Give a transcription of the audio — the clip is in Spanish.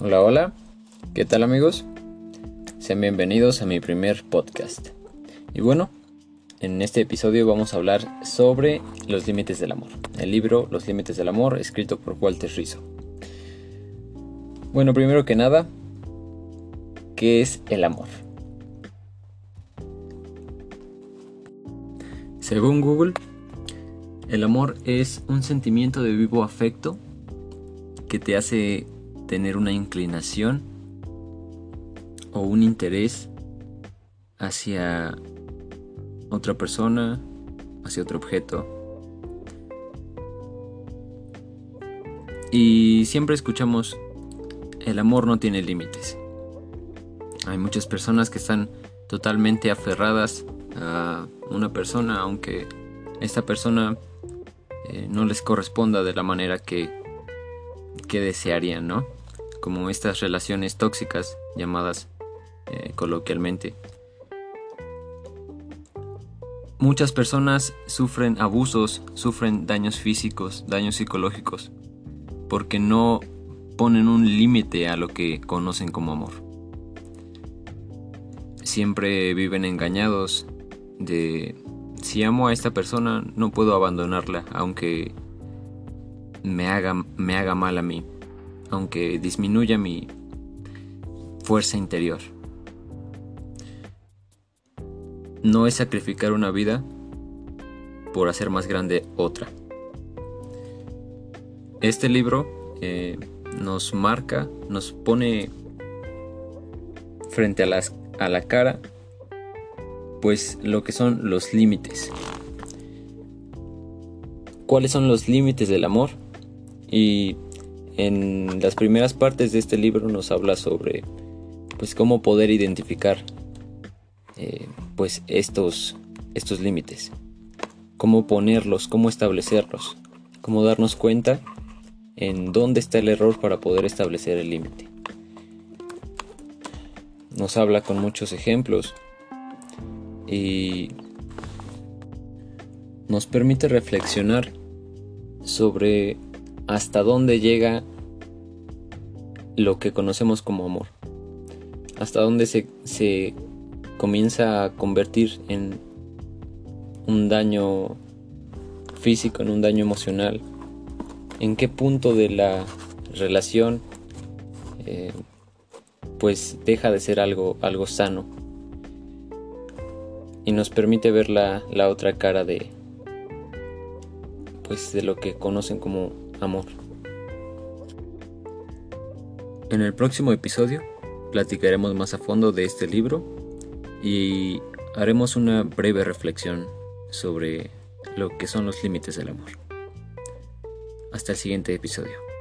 Hola, hola, ¿qué tal amigos? Sean bienvenidos a mi primer podcast. Y bueno, en este episodio vamos a hablar sobre los límites del amor. El libro Los límites del amor, escrito por Walter Rizzo. Bueno, primero que nada, ¿qué es el amor? Según Google, el amor es un sentimiento de vivo afecto que te hace tener una inclinación o un interés hacia otra persona, hacia otro objeto. Y siempre escuchamos, el amor no tiene límites. Hay muchas personas que están totalmente aferradas a una persona, aunque esta persona eh, no les corresponda de la manera que, que desearían, ¿no? Como estas relaciones tóxicas llamadas eh, coloquialmente. Muchas personas sufren abusos, sufren daños físicos, daños psicológicos, porque no ponen un límite a lo que conocen como amor. Siempre viven engañados de si amo a esta persona no puedo abandonarla aunque me haga, me haga mal a mí, aunque disminuya mi fuerza interior. No es sacrificar una vida por hacer más grande otra. Este libro eh, nos marca, nos pone frente a, las, a la cara pues lo que son los límites. ¿Cuáles son los límites del amor? Y en las primeras partes de este libro nos habla sobre pues cómo poder identificar eh, pues estos, estos límites, cómo ponerlos, cómo establecerlos, cómo darnos cuenta en dónde está el error para poder establecer el límite. Nos habla con muchos ejemplos y nos permite reflexionar sobre hasta dónde llega lo que conocemos como amor, hasta dónde se, se comienza a convertir en un daño físico, en un daño emocional, en qué punto de la relación eh, pues deja de ser algo, algo sano y nos permite ver la, la otra cara de pues de lo que conocen como amor. En el próximo episodio platicaremos más a fondo de este libro y haremos una breve reflexión sobre lo que son los límites del amor. Hasta el siguiente episodio.